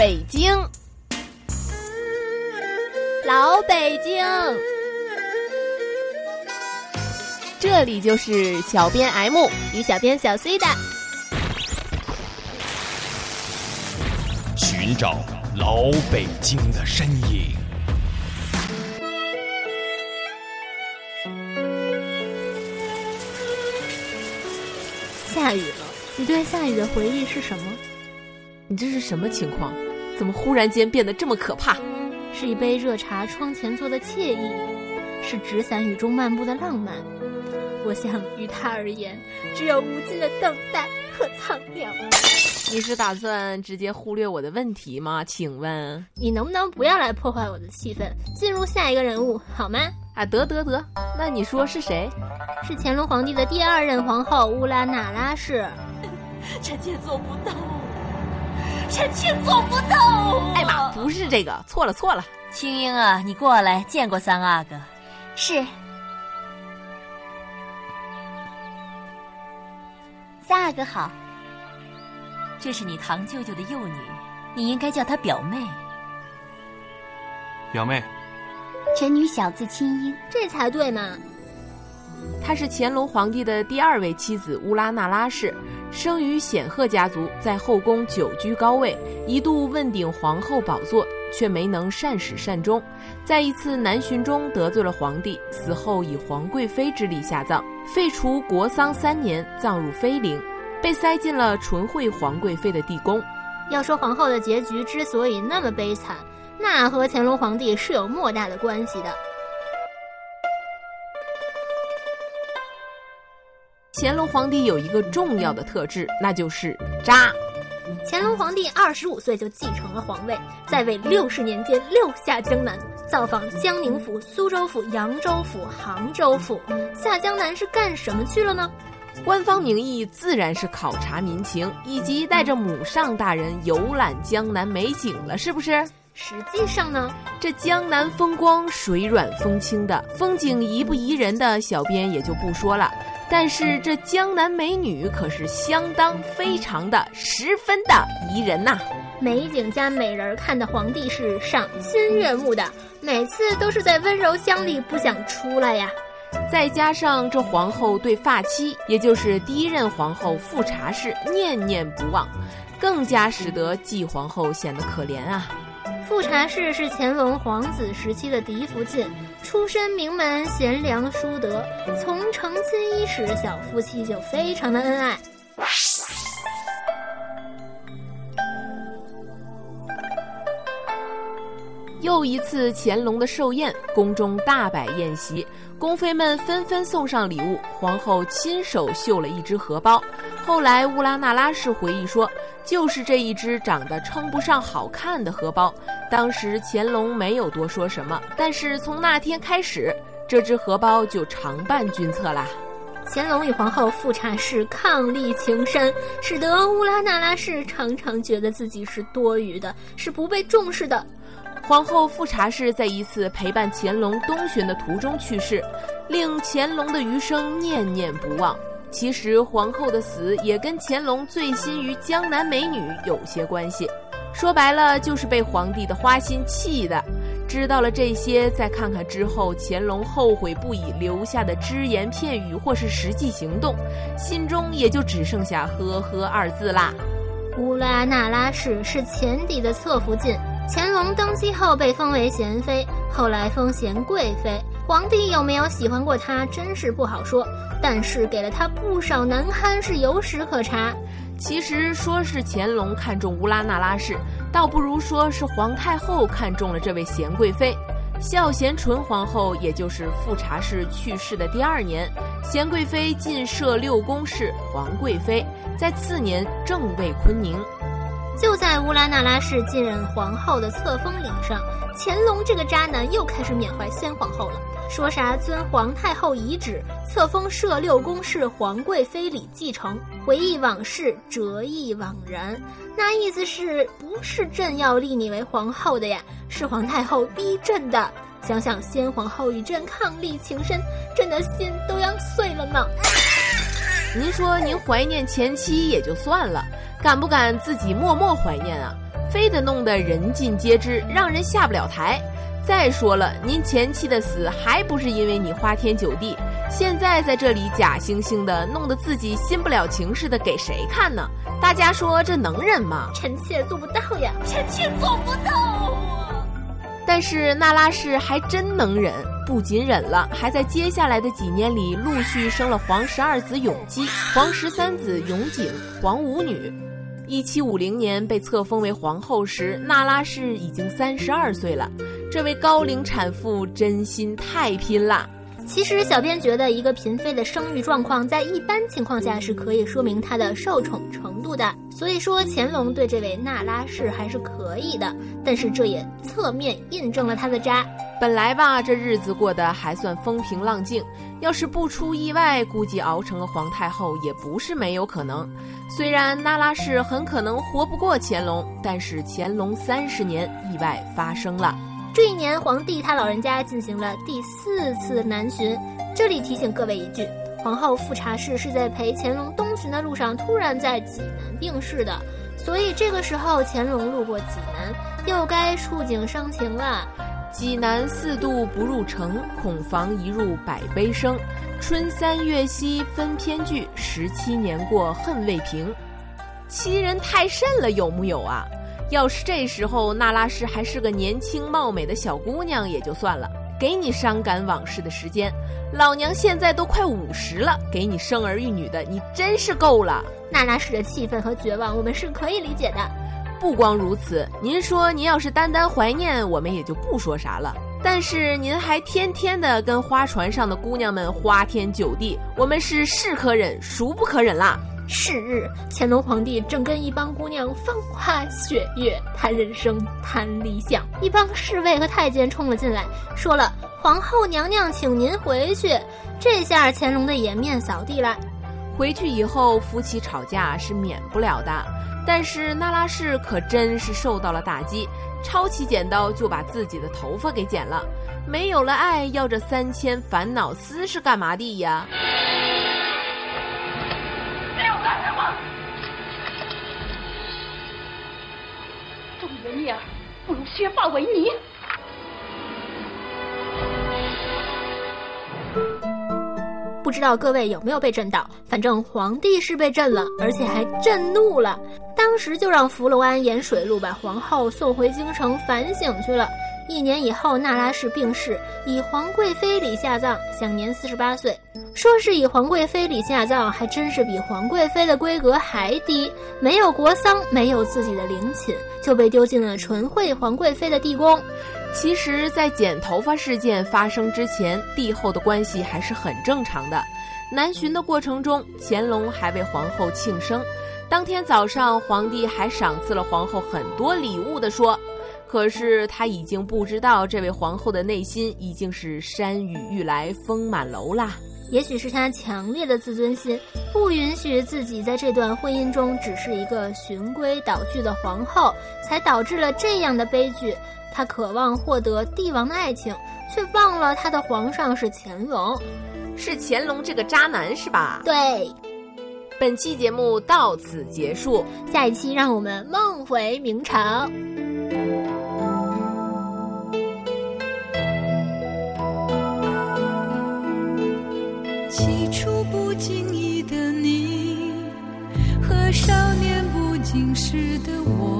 北京，老北京，这里就是小编 M 与小编小 C 的寻找老北京的身影。下雨了，你对下雨的回忆是什么？你这是什么情况？怎么忽然间变得这么可怕？是一杯热茶窗前坐的惬意，是纸伞雨中漫步的浪漫。我想，于他而言，只有无尽的等待和苍凉。你是打算直接忽略我的问题吗？请问你能不能不要来破坏我的气氛，进入下一个人物好吗？啊，得得得，那你说是谁？是乾隆皇帝的第二任皇后乌拉那拉氏。臣妾做不到，臣妾做不到。哎妈，不是这个，错了错了。青英啊，你过来见过三阿哥。是。三阿哥好。这是你堂舅舅的幼女，你应该叫她表妹。表妹，臣女小字青英，这才对嘛。她是乾隆皇帝的第二位妻子乌拉那拉氏，生于显赫家族，在后宫久居高位，一度问鼎皇后宝座，却没能善始善终。在一次南巡中得罪了皇帝，死后以皇贵妃之礼下葬，废除国丧三年，葬入妃陵。被塞进了纯惠皇贵妃的地宫。要说皇后的结局之所以那么悲惨，那和乾隆皇帝是有莫大的关系的。乾隆皇帝有一个重要的特质，那就是渣。乾隆皇帝二十五岁就继承了皇位，在位六十年间六下江南，造访江宁府、苏州府、扬州府、杭州府。下江南是干什么去了呢？官方名义自然是考察民情，以及带着母上大人游览江南美景了，是不是？实际上呢，这江南风光水软风轻的风景宜不宜人的小编也就不说了，但是这江南美女可是相当非常的十分的宜人呐，美景加美人看的皇帝是赏心悦目的，每次都是在温柔乡里不想出来呀。再加上这皇后对发妻，也就是第一任皇后富察氏念念不忘，更加使得继皇后显得可怜啊。富察氏是乾隆皇子时期的嫡福晋，出身名门，贤良淑德。从成亲伊始，小夫妻就非常的恩爱。又一次乾隆的寿宴，宫中大摆宴席。宫妃们纷纷送上礼物，皇后亲手绣了一只荷包。后来乌拉那拉氏回忆说，就是这一只长得称不上好看的荷包。当时乾隆没有多说什么，但是从那天开始，这只荷包就常伴君侧啦。乾隆与皇后富察氏伉俪情深，使得乌拉那拉氏常常觉得自己是多余的，是不被重视的。皇后富察氏在一次陪伴乾隆东巡的途中去世，令乾隆的余生念念不忘。其实皇后的死也跟乾隆醉心于江南美女有些关系，说白了就是被皇帝的花心气的。知道了这些，再看看之后乾隆后悔不已留下的只言片语或是实际行动，心中也就只剩下“呵呵”二字啦。乌拉那拉氏是前帝的侧福晋。乾隆登基后被封为贤妃，后来封贤贵妃。皇帝有没有喜欢过她，真是不好说。但是给了她不少难堪，是有史可查。其实说是乾隆看中乌拉那拉氏，倒不如说是皇太后看中了这位贤贵妃。孝贤纯皇后，也就是富察氏去世的第二年，贤贵妃进设六宫是皇贵妃，在次年正位坤宁。就在乌拉那拉氏继任皇后的册封礼上，乾隆这个渣男又开始缅怀先皇后了，说啥遵皇太后遗旨册封摄六宫是皇贵妃礼继承，回忆往事，折意惘然。那意思是不是朕要立你为皇后的呀？是皇太后逼朕的。想想先皇后与朕伉俪情深，朕的心都要碎了呢。您说您怀念前妻也就算了。敢不敢自己默默怀念啊？非得弄得人尽皆知，让人下不了台。再说了，您前妻的死还不是因为你花天酒地？现在在这里假惺惺的，弄得自己心不了情似的，给谁看呢？大家说这能忍吗？臣妾做不到呀，臣妾做不到啊！但是那拉氏还真能忍，不仅忍了，还在接下来的几年里陆续生了皇十二子永基、皇十三子永景、皇五女。一七五零年被册封为皇后时，那拉氏已经三十二岁了。这位高龄产妇真心太拼了。其实，小编觉得一个嫔妃的生育状况，在一般情况下是可以说明她的受宠程度的。所以说，乾隆对这位那拉氏还是可以的。但是，这也侧面印证了他的渣。本来吧，这日子过得还算风平浪静，要是不出意外，估计熬成了皇太后也不是没有可能。虽然那拉氏很可能活不过乾隆，但是乾隆三十年，意外发生了。这一年，皇帝他老人家进行了第四次南巡。这里提醒各位一句：皇后富察氏是在陪乾隆东巡的路上，突然在济南病逝的。所以这个时候，乾隆路过济南，又该触景伤情了。济南四渡不入城，恐防一入百悲生。春三月兮分偏聚，十七年过恨未平。欺人太甚了，有木有啊？要是这时候娜拉氏还是个年轻貌美的小姑娘也就算了，给你伤感往事的时间。老娘现在都快五十了，给你生儿育女的，你真是够了。娜拉氏的气愤和绝望，我们是可以理解的。不光如此，您说您要是单单怀念，我们也就不说啥了。但是您还天天的跟花船上的姑娘们花天酒地，我们是是可忍，孰不可忍啦？是日，乾隆皇帝正跟一帮姑娘风花雪月谈人生、谈理想，一帮侍卫和太监冲了进来，说了：“皇后娘娘，请您回去。”这下乾隆的颜面扫地了。回去以后，夫妻吵架是免不了的，但是那拉氏可真是受到了打击，抄起剪刀就把自己的头发给剪了。没有了爱，要这三千烦恼丝是干嘛的呀？女儿不如削发为尼。不知道各位有没有被震到？反正皇帝是被震了，而且还震怒了。当时就让福楼安沿水路把皇后送回京城反省去了。一年以后，那拉氏病逝，以皇贵妃礼下葬，享年四十八岁。说是以皇贵妃礼下葬，还真是比皇贵妃的规格还低。没有国丧，没有自己的陵寝，就被丢进了纯惠皇贵妃的地宫。其实，在剪头发事件发生之前，帝后的关系还是很正常的。南巡的过程中，乾隆还为皇后庆生。当天早上，皇帝还赏赐了皇后很多礼物的说。可是他已经不知道，这位皇后的内心已经是山雨欲来风满楼啦。也许是他强烈的自尊心，不允许自己在这段婚姻中只是一个循规蹈矩的皇后，才导致了这样的悲剧。他渴望获得帝王的爱情，却忘了他的皇上是乾隆，是乾隆这个渣男，是吧？对。本期节目到此结束，下一期让我们梦回明朝。初不经意的你和少年不经事的我。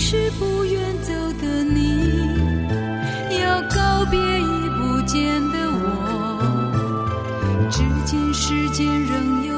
是不愿走的你要告别已不见的我。至今世间仍有